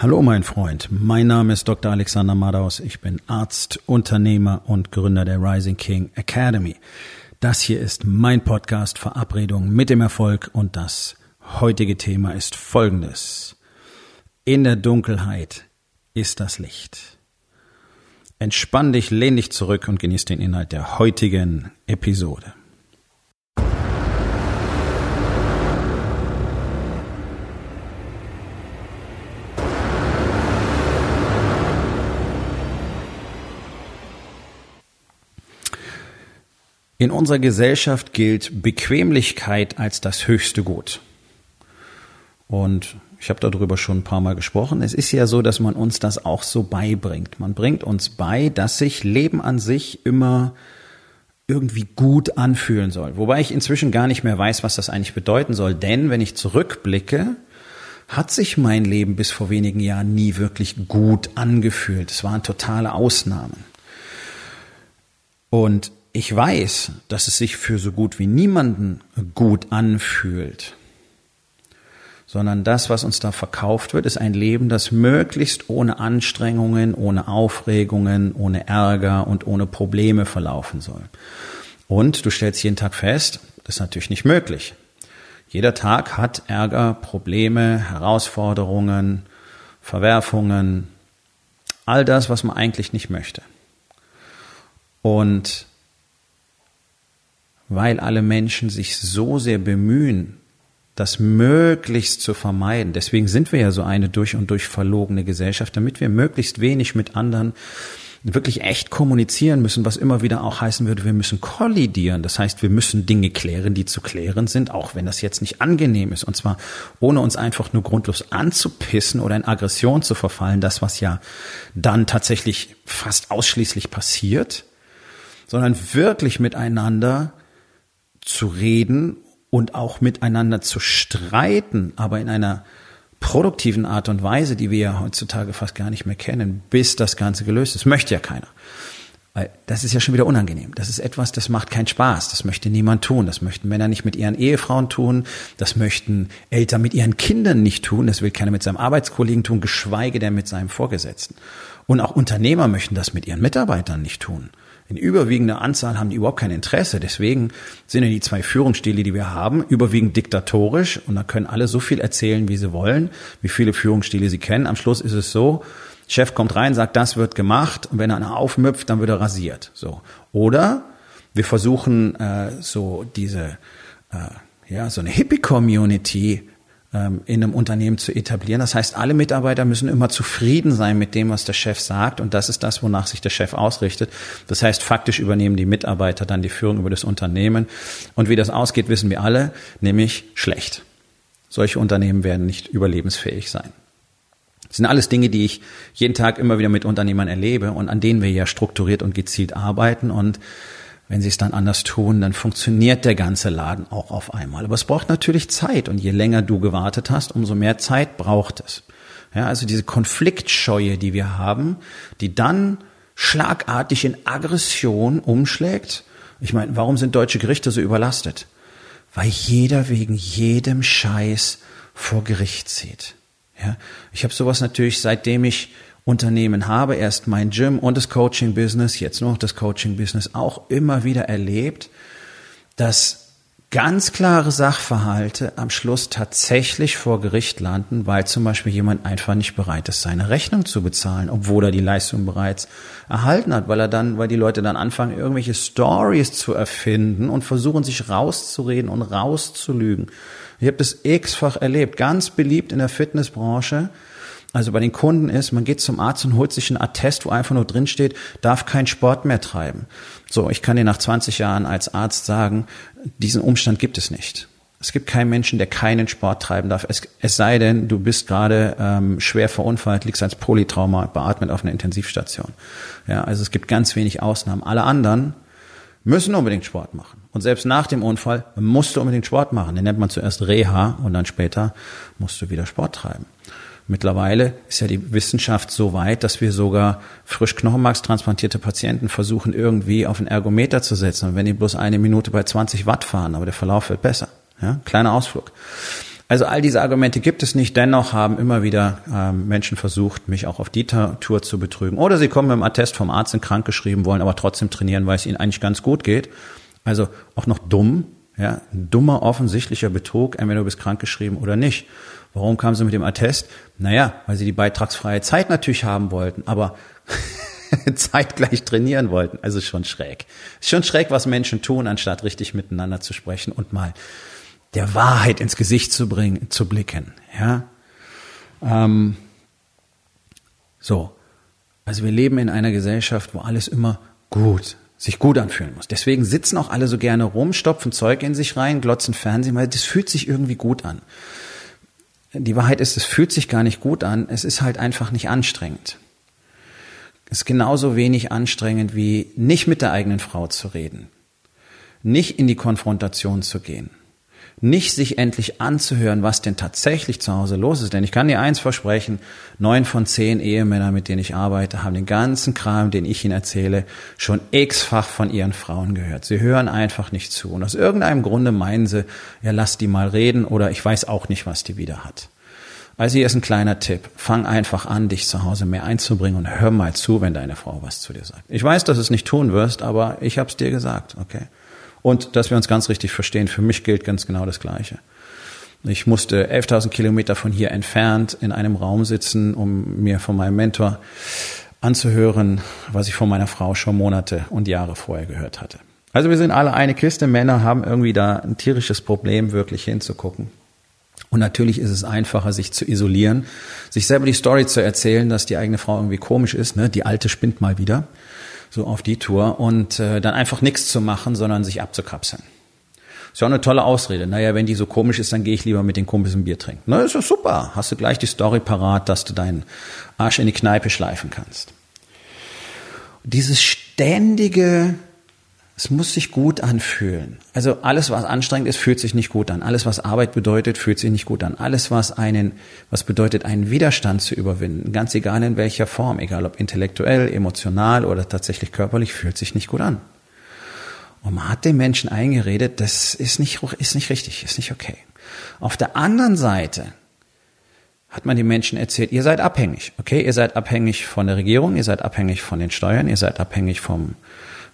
Hallo mein Freund, mein Name ist Dr. Alexander Madaus, ich bin Arzt, Unternehmer und Gründer der Rising King Academy. Das hier ist mein Podcast Verabredung mit dem Erfolg und das heutige Thema ist folgendes. In der Dunkelheit ist das Licht. Entspann dich, lehn dich zurück und genieß den Inhalt der heutigen Episode. In unserer Gesellschaft gilt Bequemlichkeit als das höchste Gut. Und ich habe darüber schon ein paar Mal gesprochen. Es ist ja so, dass man uns das auch so beibringt. Man bringt uns bei, dass sich Leben an sich immer irgendwie gut anfühlen soll. Wobei ich inzwischen gar nicht mehr weiß, was das eigentlich bedeuten soll. Denn wenn ich zurückblicke, hat sich mein Leben bis vor wenigen Jahren nie wirklich gut angefühlt. Es waren totale Ausnahmen. Und ich weiß, dass es sich für so gut wie niemanden gut anfühlt, sondern das, was uns da verkauft wird, ist ein Leben, das möglichst ohne Anstrengungen, ohne Aufregungen, ohne Ärger und ohne Probleme verlaufen soll. Und du stellst jeden Tag fest, das ist natürlich nicht möglich. Jeder Tag hat Ärger, Probleme, Herausforderungen, Verwerfungen, all das, was man eigentlich nicht möchte. Und weil alle Menschen sich so sehr bemühen, das möglichst zu vermeiden. Deswegen sind wir ja so eine durch und durch verlogene Gesellschaft, damit wir möglichst wenig mit anderen wirklich echt kommunizieren müssen, was immer wieder auch heißen würde, wir müssen kollidieren. Das heißt, wir müssen Dinge klären, die zu klären sind, auch wenn das jetzt nicht angenehm ist. Und zwar ohne uns einfach nur grundlos anzupissen oder in Aggression zu verfallen, das, was ja dann tatsächlich fast ausschließlich passiert, sondern wirklich miteinander zu reden und auch miteinander zu streiten, aber in einer produktiven Art und Weise, die wir ja heutzutage fast gar nicht mehr kennen, bis das Ganze gelöst ist. Möchte ja keiner. Weil das ist ja schon wieder unangenehm. Das ist etwas, das macht keinen Spaß. Das möchte niemand tun. Das möchten Männer nicht mit ihren Ehefrauen tun. Das möchten Eltern mit ihren Kindern nicht tun. Das will keiner mit seinem Arbeitskollegen tun, geschweige denn mit seinem Vorgesetzten. Und auch Unternehmer möchten das mit ihren Mitarbeitern nicht tun. In überwiegender Anzahl haben die überhaupt kein Interesse. Deswegen sind ja die zwei Führungsstile, die wir haben, überwiegend diktatorisch und da können alle so viel erzählen, wie sie wollen, wie viele Führungsstile sie kennen. Am Schluss ist es so, Chef kommt rein, sagt, das wird gemacht und wenn er einer aufmüpft, dann wird er rasiert. So. Oder wir versuchen äh, so diese äh, ja so eine Hippie-Community ähm, in einem Unternehmen zu etablieren. Das heißt, alle Mitarbeiter müssen immer zufrieden sein mit dem, was der Chef sagt und das ist das, wonach sich der Chef ausrichtet. Das heißt, faktisch übernehmen die Mitarbeiter dann die Führung über das Unternehmen und wie das ausgeht, wissen wir alle, nämlich schlecht. Solche Unternehmen werden nicht überlebensfähig sein. Das sind alles Dinge, die ich jeden Tag immer wieder mit Unternehmern erlebe und an denen wir ja strukturiert und gezielt arbeiten und wenn sie es dann anders tun, dann funktioniert der ganze Laden auch auf einmal. Aber es braucht natürlich Zeit und je länger du gewartet hast, umso mehr Zeit braucht es. Ja, also diese Konfliktscheue, die wir haben, die dann schlagartig in Aggression umschlägt. Ich meine, warum sind deutsche Gerichte so überlastet? Weil jeder wegen jedem Scheiß vor Gericht zieht. Ja, ich habe sowas natürlich, seitdem ich Unternehmen habe, erst mein Gym und das Coaching-Business, jetzt noch das Coaching-Business, auch immer wieder erlebt, dass ganz klare Sachverhalte am Schluss tatsächlich vor Gericht landen, weil zum Beispiel jemand einfach nicht bereit ist, seine Rechnung zu bezahlen, obwohl er die Leistung bereits erhalten hat, weil er dann, weil die Leute dann anfangen, irgendwelche Stories zu erfinden und versuchen, sich rauszureden und rauszulügen. Ich habe das x-fach erlebt, ganz beliebt in der Fitnessbranche, also bei den Kunden ist, man geht zum Arzt und holt sich einen Attest, wo einfach nur drin steht, darf keinen Sport mehr treiben. So, ich kann dir nach 20 Jahren als Arzt sagen, diesen Umstand gibt es nicht. Es gibt keinen Menschen, der keinen Sport treiben darf. Es, es sei denn, du bist gerade ähm, schwer verunfallt, liegst als Polytrauma beatmet auf einer Intensivstation. Ja, also es gibt ganz wenig Ausnahmen. Alle anderen müssen unbedingt Sport machen. Und selbst nach dem Unfall musst du unbedingt Sport machen. Den nennt man zuerst Reha und dann später musst du wieder Sport treiben. Mittlerweile ist ja die Wissenschaft so weit, dass wir sogar frisch Knochenmarkstransplantierte Patienten versuchen, irgendwie auf einen Ergometer zu setzen. Und wenn die bloß eine Minute bei 20 Watt fahren, aber der Verlauf wird besser. Ja, kleiner Ausflug. Also all diese Argumente gibt es nicht. Dennoch haben immer wieder ähm, Menschen versucht, mich auch auf die Tour zu betrügen. Oder sie kommen mit dem Attest vom Arzt in krank geschrieben, wollen aber trotzdem trainieren, weil es ihnen eigentlich ganz gut geht. Also auch noch dumm, ja, dummer, offensichtlicher Betrug, entweder du bist krank geschrieben oder nicht. Warum kamen sie mit dem Attest? Naja, weil sie die beitragsfreie Zeit natürlich haben wollten, aber zeitgleich trainieren wollten. Also schon schräg. Schon schräg, was Menschen tun, anstatt richtig miteinander zu sprechen und mal der Wahrheit ins Gesicht zu bringen, zu blicken. Ja. Ähm, so. Also wir leben in einer Gesellschaft, wo alles immer gut, sich gut anfühlen muss. Deswegen sitzen auch alle so gerne rum, stopfen Zeug in sich rein, glotzen Fernsehen, weil das fühlt sich irgendwie gut an. Die Wahrheit ist, es fühlt sich gar nicht gut an, es ist halt einfach nicht anstrengend. Es ist genauso wenig anstrengend wie nicht mit der eigenen Frau zu reden, nicht in die Konfrontation zu gehen, nicht sich endlich anzuhören, was denn tatsächlich zu Hause los ist. Denn ich kann dir eins versprechen, neun von zehn Ehemänner, mit denen ich arbeite, haben den ganzen Kram, den ich ihnen erzähle, schon x-fach von ihren Frauen gehört. Sie hören einfach nicht zu. Und aus irgendeinem Grunde meinen sie, ja, lass die mal reden oder ich weiß auch nicht, was die wieder hat. Also hier ist ein kleiner Tipp. Fang einfach an, dich zu Hause mehr einzubringen und hör mal zu, wenn deine Frau was zu dir sagt. Ich weiß, dass du es nicht tun wirst, aber ich habe es dir gesagt, okay? Und dass wir uns ganz richtig verstehen, für mich gilt ganz genau das Gleiche. Ich musste 11.000 Kilometer von hier entfernt in einem Raum sitzen, um mir von meinem Mentor anzuhören, was ich von meiner Frau schon Monate und Jahre vorher gehört hatte. Also wir sind alle eine Kiste. Männer haben irgendwie da ein tierisches Problem, wirklich hinzugucken. Und natürlich ist es einfacher, sich zu isolieren, sich selber die Story zu erzählen, dass die eigene Frau irgendwie komisch ist, ne? die alte spinnt mal wieder so auf die Tour und äh, dann einfach nichts zu machen, sondern sich abzukapseln. Ist ja auch eine tolle Ausrede. Naja, wenn die so komisch ist, dann gehe ich lieber mit den Kumpels ein Bier trinken. Na, ist ja super. Hast du gleich die Story parat, dass du deinen Arsch in die Kneipe schleifen kannst. Dieses ständige es muss sich gut anfühlen. Also alles, was anstrengend ist, fühlt sich nicht gut an. Alles, was Arbeit bedeutet, fühlt sich nicht gut an. Alles, was einen, was bedeutet, einen Widerstand zu überwinden, ganz egal in welcher Form, egal ob intellektuell, emotional oder tatsächlich körperlich, fühlt sich nicht gut an. Und man hat den Menschen eingeredet, das ist nicht, ist nicht richtig, ist nicht okay. Auf der anderen Seite hat man den Menschen erzählt, ihr seid abhängig, okay? Ihr seid abhängig von der Regierung, ihr seid abhängig von den Steuern, ihr seid abhängig vom,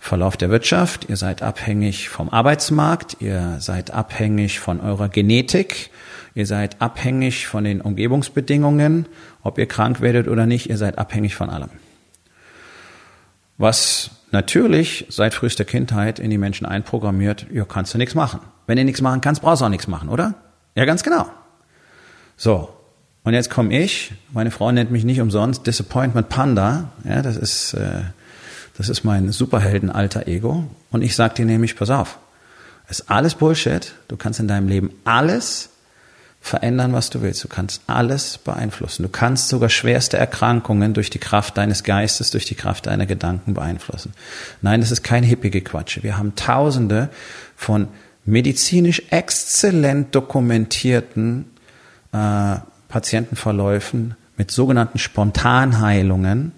Verlauf der Wirtschaft, ihr seid abhängig vom Arbeitsmarkt, ihr seid abhängig von eurer Genetik, ihr seid abhängig von den Umgebungsbedingungen, ob ihr krank werdet oder nicht, ihr seid abhängig von allem. Was natürlich seit frühester Kindheit in die Menschen einprogrammiert, ja, kannst du nichts machen. Wenn du nichts machen kannst, brauchst du auch nichts machen, oder? Ja, ganz genau. So. Und jetzt komme ich, meine Frau nennt mich nicht umsonst Disappointment Panda, ja, das ist, äh, das ist mein Superhelden-alter Ego. Und ich sag dir nämlich, pass auf, ist alles Bullshit. Du kannst in deinem Leben alles verändern, was du willst. Du kannst alles beeinflussen. Du kannst sogar schwerste Erkrankungen durch die Kraft deines Geistes, durch die Kraft deiner Gedanken beeinflussen. Nein, das ist kein hippige Quatsche. Wir haben Tausende von medizinisch exzellent dokumentierten äh, Patientenverläufen mit sogenannten Spontanheilungen,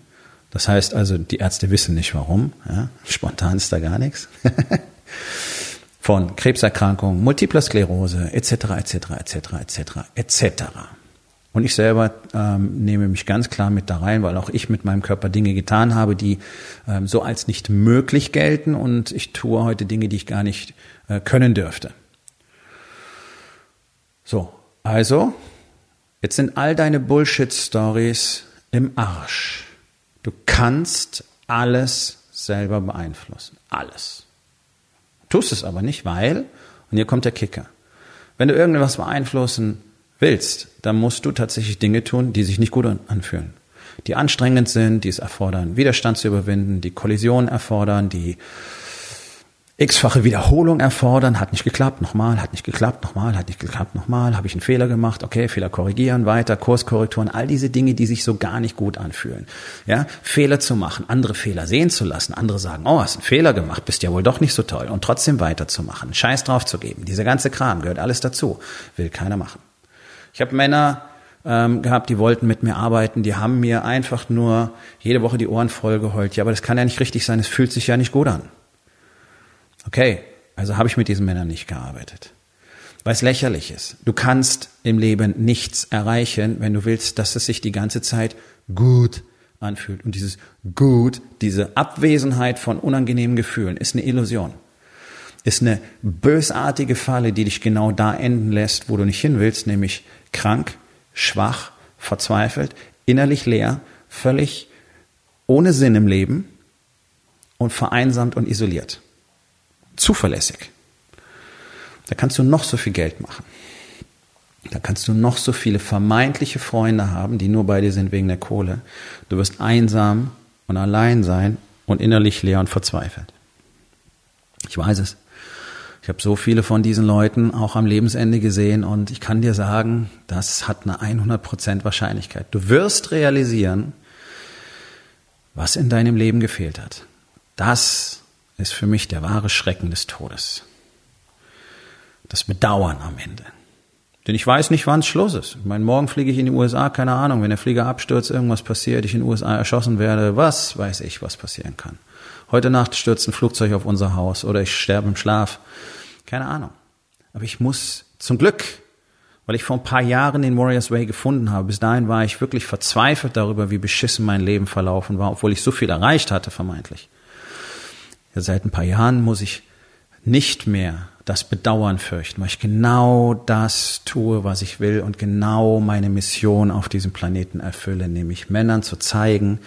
das heißt also, die Ärzte wissen nicht warum. Ja? Spontan ist da gar nichts. Von Krebserkrankungen, Multipler Sklerose, etc., etc., etc., etc., etc. Und ich selber ähm, nehme mich ganz klar mit da rein, weil auch ich mit meinem Körper Dinge getan habe, die ähm, so als nicht möglich gelten und ich tue heute Dinge, die ich gar nicht äh, können dürfte. So, also, jetzt sind all deine Bullshit-Stories im Arsch. Du kannst alles selber beeinflussen. Alles. Tust es aber nicht, weil, und hier kommt der Kicker. Wenn du irgendwas beeinflussen willst, dann musst du tatsächlich Dinge tun, die sich nicht gut anfühlen. Die anstrengend sind, die es erfordern, Widerstand zu überwinden, die Kollision erfordern, die x-fache Wiederholung erfordern, hat nicht geklappt, nochmal, hat nicht geklappt, nochmal, hat nicht geklappt, nochmal, habe ich einen Fehler gemacht, okay, Fehler korrigieren, weiter, Kurskorrekturen, all diese Dinge, die sich so gar nicht gut anfühlen. Ja, Fehler zu machen, andere Fehler sehen zu lassen, andere sagen, oh, hast einen Fehler gemacht, bist ja wohl doch nicht so toll. Und trotzdem weiterzumachen, Scheiß drauf zu geben, dieser ganze Kram gehört alles dazu, will keiner machen. Ich habe Männer ähm, gehabt, die wollten mit mir arbeiten, die haben mir einfach nur jede Woche die Ohren voll geheult. Ja, aber das kann ja nicht richtig sein, es fühlt sich ja nicht gut an. Okay, also habe ich mit diesen Männern nicht gearbeitet. weil es lächerlich ist. Du kannst im Leben nichts erreichen, wenn du willst, dass es sich die ganze Zeit gut anfühlt. Und dieses gut, diese Abwesenheit von unangenehmen Gefühlen ist eine Illusion. Ist eine bösartige Falle, die dich genau da enden lässt, wo du nicht hin willst, nämlich krank, schwach, verzweifelt, innerlich leer, völlig ohne Sinn im Leben und vereinsamt und isoliert. Zuverlässig. Da kannst du noch so viel Geld machen. Da kannst du noch so viele vermeintliche Freunde haben, die nur bei dir sind wegen der Kohle. Du wirst einsam und allein sein und innerlich leer und verzweifelt. Ich weiß es. Ich habe so viele von diesen Leuten auch am Lebensende gesehen und ich kann dir sagen, das hat eine 100% Wahrscheinlichkeit. Du wirst realisieren, was in deinem Leben gefehlt hat. Das ist für mich der wahre Schrecken des Todes. Das Bedauern am Ende. Denn ich weiß nicht, wann es Schluss ist. Ich meine, morgen fliege ich in die USA, keine Ahnung, wenn der Flieger abstürzt, irgendwas passiert, ich in den USA erschossen werde, was weiß ich, was passieren kann. Heute Nacht stürzt ein Flugzeug auf unser Haus oder ich sterbe im Schlaf. Keine Ahnung. Aber ich muss zum Glück, weil ich vor ein paar Jahren den Warriors Way gefunden habe, bis dahin war ich wirklich verzweifelt darüber, wie beschissen mein Leben verlaufen war, obwohl ich so viel erreicht hatte, vermeintlich. Ja, seit ein paar Jahren muss ich nicht mehr das Bedauern fürchten, weil ich genau das tue, was ich will und genau meine Mission auf diesem Planeten erfülle, nämlich Männern zu zeigen,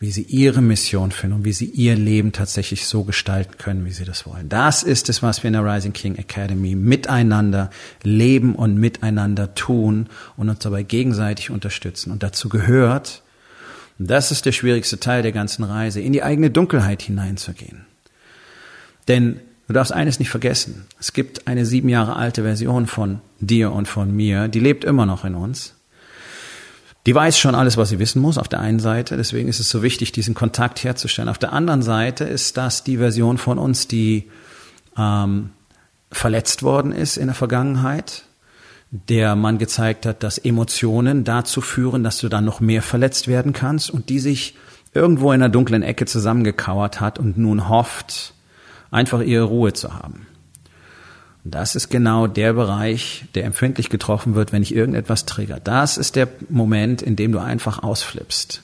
wie sie ihre Mission finden und wie sie ihr Leben tatsächlich so gestalten können, wie sie das wollen. Das ist es, was wir in der Rising King Academy miteinander leben und miteinander tun und uns dabei gegenseitig unterstützen. Und dazu gehört, und das ist der schwierigste Teil der ganzen Reise, in die eigene Dunkelheit hineinzugehen. Denn du darfst eines nicht vergessen. Es gibt eine sieben Jahre alte Version von dir und von mir, die lebt immer noch in uns. Die weiß schon alles, was sie wissen muss, auf der einen Seite. Deswegen ist es so wichtig, diesen Kontakt herzustellen. Auf der anderen Seite ist das die Version von uns, die ähm, verletzt worden ist in der Vergangenheit, der man gezeigt hat, dass Emotionen dazu führen, dass du dann noch mehr verletzt werden kannst und die sich irgendwo in einer dunklen Ecke zusammengekauert hat und nun hofft, einfach ihre Ruhe zu haben. Das ist genau der Bereich, der empfindlich getroffen wird, wenn ich irgendetwas triggert. Das ist der Moment, in dem du einfach ausflippst.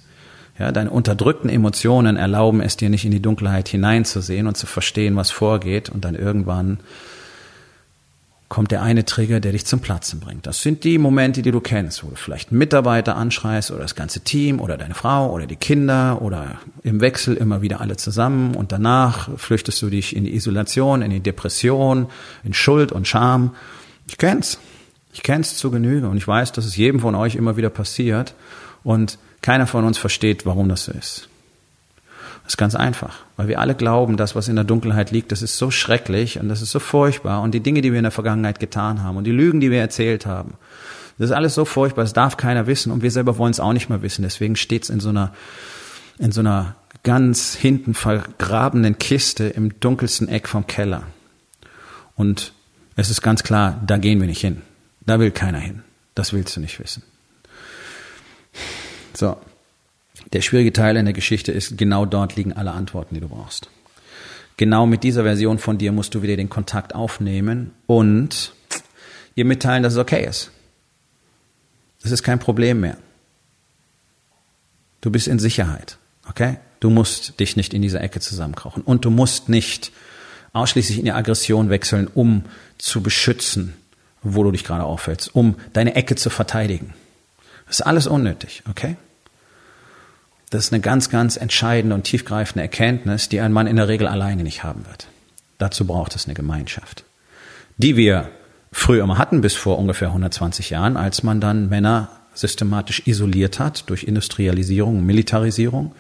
Ja, deine unterdrückten Emotionen erlauben es dir nicht in die Dunkelheit hineinzusehen und zu verstehen, was vorgeht und dann irgendwann kommt der eine Trigger, der dich zum Platzen bringt. Das sind die Momente, die du kennst, wo du vielleicht einen Mitarbeiter anschreist oder das ganze Team oder deine Frau oder die Kinder oder im Wechsel immer wieder alle zusammen und danach flüchtest du dich in die Isolation, in die Depression, in Schuld und Scham. Ich kenn's. Ich kenn's zu Genüge und ich weiß, dass es jedem von euch immer wieder passiert und keiner von uns versteht, warum das so ist. Das ist ganz einfach, weil wir alle glauben, das, was in der Dunkelheit liegt, das ist so schrecklich und das ist so furchtbar und die Dinge, die wir in der Vergangenheit getan haben und die Lügen, die wir erzählt haben, das ist alles so furchtbar, das darf keiner wissen und wir selber wollen es auch nicht mehr wissen. Deswegen steht es in so einer, in so einer ganz hinten vergrabenen Kiste im dunkelsten Eck vom Keller. Und es ist ganz klar, da gehen wir nicht hin. Da will keiner hin. Das willst du nicht wissen. So. Der schwierige Teil in der Geschichte ist, genau dort liegen alle Antworten, die du brauchst. Genau mit dieser Version von dir musst du wieder den Kontakt aufnehmen und ihr mitteilen, dass es okay ist. Das ist kein Problem mehr. Du bist in Sicherheit, okay? Du musst dich nicht in dieser Ecke zusammenkrochen und du musst nicht ausschließlich in die Aggression wechseln, um zu beschützen, wo du dich gerade auffällst, um deine Ecke zu verteidigen. Das ist alles unnötig, okay? Das ist eine ganz, ganz entscheidende und tiefgreifende Erkenntnis, die ein Mann in der Regel alleine nicht haben wird. Dazu braucht es eine Gemeinschaft, die wir früher mal hatten, bis vor ungefähr 120 Jahren, als man dann Männer systematisch isoliert hat durch Industrialisierung, Militarisierung.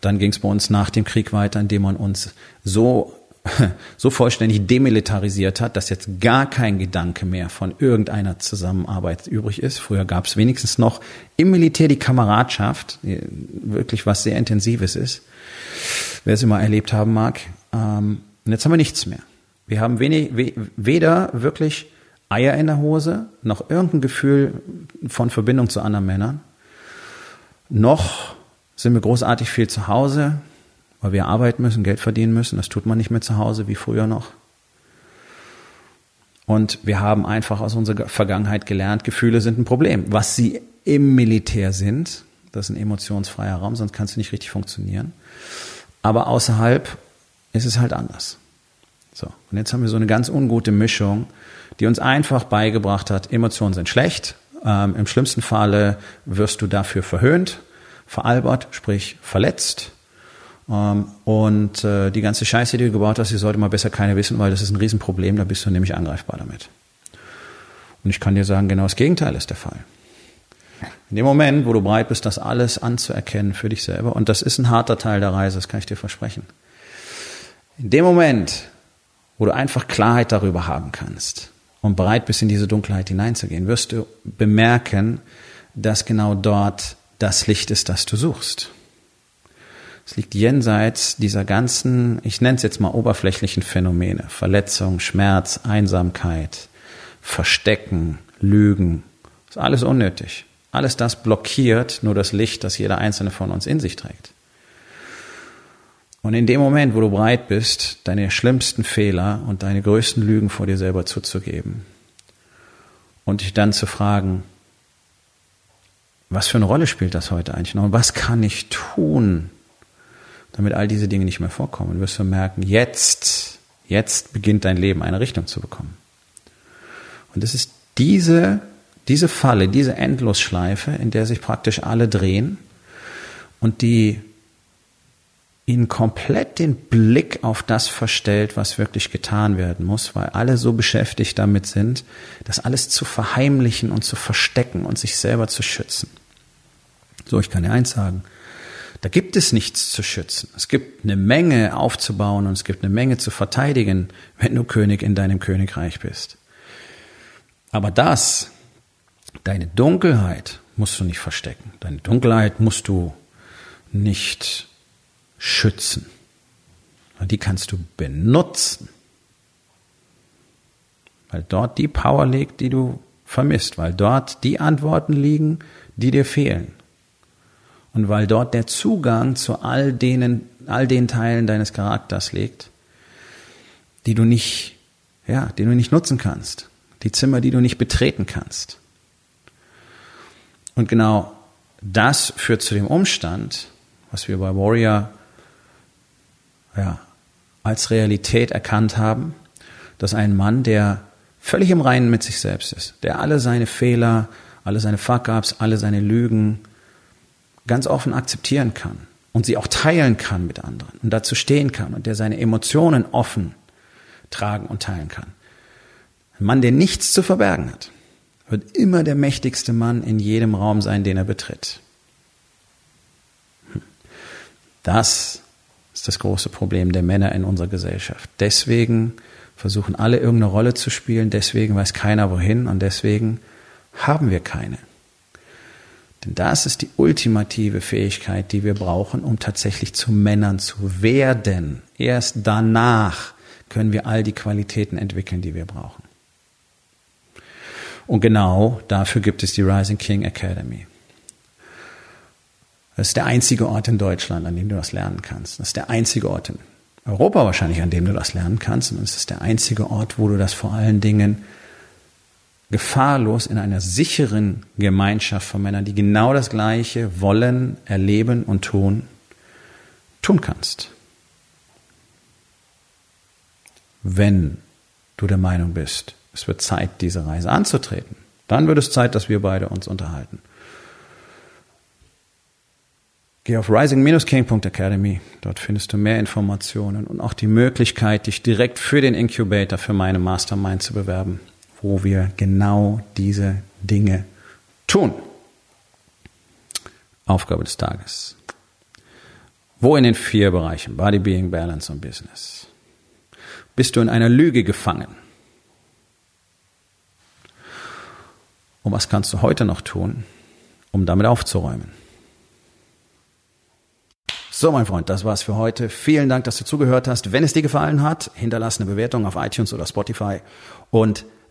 Dann ging es bei uns nach dem Krieg weiter, indem man uns so so vollständig demilitarisiert hat, dass jetzt gar kein Gedanke mehr von irgendeiner Zusammenarbeit übrig ist. Früher gab es wenigstens noch im Militär die Kameradschaft, wirklich was sehr Intensives ist, wer es immer erlebt haben mag. Ähm, und jetzt haben wir nichts mehr. Wir haben wenig, weder wirklich Eier in der Hose, noch irgendein Gefühl von Verbindung zu anderen Männern, noch sind wir großartig viel zu Hause, weil wir arbeiten müssen, Geld verdienen müssen. Das tut man nicht mehr zu Hause wie früher noch. Und wir haben einfach aus unserer Vergangenheit gelernt, Gefühle sind ein Problem. Was sie im Militär sind, das ist ein emotionsfreier Raum, sonst kannst du nicht richtig funktionieren. Aber außerhalb ist es halt anders. So. Und jetzt haben wir so eine ganz ungute Mischung, die uns einfach beigebracht hat, Emotionen sind schlecht. Ähm, Im schlimmsten Falle wirst du dafür verhöhnt, veralbert, sprich verletzt. Ähm, und äh, die ganze Scheiße, die du gebaut hast, die sollte mal besser keiner wissen, weil das ist ein Riesenproblem, da bist du nämlich angreifbar damit. Und ich kann dir sagen, genau das Gegenteil ist der Fall. In dem Moment, wo du bereit bist, das alles anzuerkennen für dich selber, und das ist ein harter Teil der Reise, das kann ich dir versprechen. In dem Moment, wo du einfach Klarheit darüber haben kannst und bereit bist, in diese Dunkelheit hineinzugehen, wirst du bemerken, dass genau dort das Licht ist, das du suchst. Es liegt jenseits dieser ganzen, ich nenne es jetzt mal oberflächlichen Phänomene. Verletzung, Schmerz, Einsamkeit, Verstecken, Lügen. Das ist alles unnötig. Alles das blockiert nur das Licht, das jeder einzelne von uns in sich trägt. Und in dem Moment, wo du bereit bist, deine schlimmsten Fehler und deine größten Lügen vor dir selber zuzugeben und dich dann zu fragen, was für eine Rolle spielt das heute eigentlich noch und was kann ich tun, damit all diese Dinge nicht mehr vorkommen, wirst du merken, jetzt, jetzt beginnt dein Leben eine Richtung zu bekommen. Und es ist diese, diese Falle, diese Endlosschleife, in der sich praktisch alle drehen und die ihnen komplett den Blick auf das verstellt, was wirklich getan werden muss, weil alle so beschäftigt damit sind, das alles zu verheimlichen und zu verstecken und sich selber zu schützen. So, ich kann dir eins sagen, da gibt es nichts zu schützen. Es gibt eine Menge aufzubauen und es gibt eine Menge zu verteidigen, wenn du König in deinem Königreich bist. Aber das, deine Dunkelheit, musst du nicht verstecken. Deine Dunkelheit musst du nicht schützen. Die kannst du benutzen. Weil dort die Power liegt, die du vermisst, weil dort die Antworten liegen, die dir fehlen. Und weil dort der Zugang zu all denen, all den Teilen deines Charakters liegt, die du nicht, ja, die du nicht nutzen kannst. Die Zimmer, die du nicht betreten kannst. Und genau das führt zu dem Umstand, was wir bei Warrior ja, als Realität erkannt haben, dass ein Mann, der völlig im Reinen mit sich selbst ist, der alle seine Fehler, alle seine Fuck-ups, alle seine Lügen, ganz offen akzeptieren kann und sie auch teilen kann mit anderen und dazu stehen kann und der seine Emotionen offen tragen und teilen kann. Ein Mann, der nichts zu verbergen hat, wird immer der mächtigste Mann in jedem Raum sein, den er betritt. Hm. Das ist das große Problem der Männer in unserer Gesellschaft. Deswegen versuchen alle irgendeine Rolle zu spielen, deswegen weiß keiner wohin und deswegen haben wir keine. Denn das ist die ultimative Fähigkeit, die wir brauchen, um tatsächlich zu Männern zu werden. Erst danach können wir all die Qualitäten entwickeln, die wir brauchen. Und genau dafür gibt es die Rising King Academy. Das ist der einzige Ort in Deutschland, an dem du das lernen kannst. Das ist der einzige Ort in Europa wahrscheinlich, an dem du das lernen kannst. Und es ist der einzige Ort, wo du das vor allen Dingen gefahrlos in einer sicheren Gemeinschaft von Männern, die genau das Gleiche wollen, erleben und tun, tun kannst. Wenn du der Meinung bist, es wird Zeit, diese Reise anzutreten, dann wird es Zeit, dass wir beide uns unterhalten. Geh auf rising-king.academy, dort findest du mehr Informationen und auch die Möglichkeit, dich direkt für den Incubator für meine Mastermind zu bewerben wo wir genau diese Dinge tun. Aufgabe des Tages. Wo in den vier Bereichen Body, Being, Balance und Business bist du in einer Lüge gefangen? Und was kannst du heute noch tun, um damit aufzuräumen? So, mein Freund, das war's für heute. Vielen Dank, dass du zugehört hast. Wenn es dir gefallen hat, hinterlass eine Bewertung auf iTunes oder Spotify und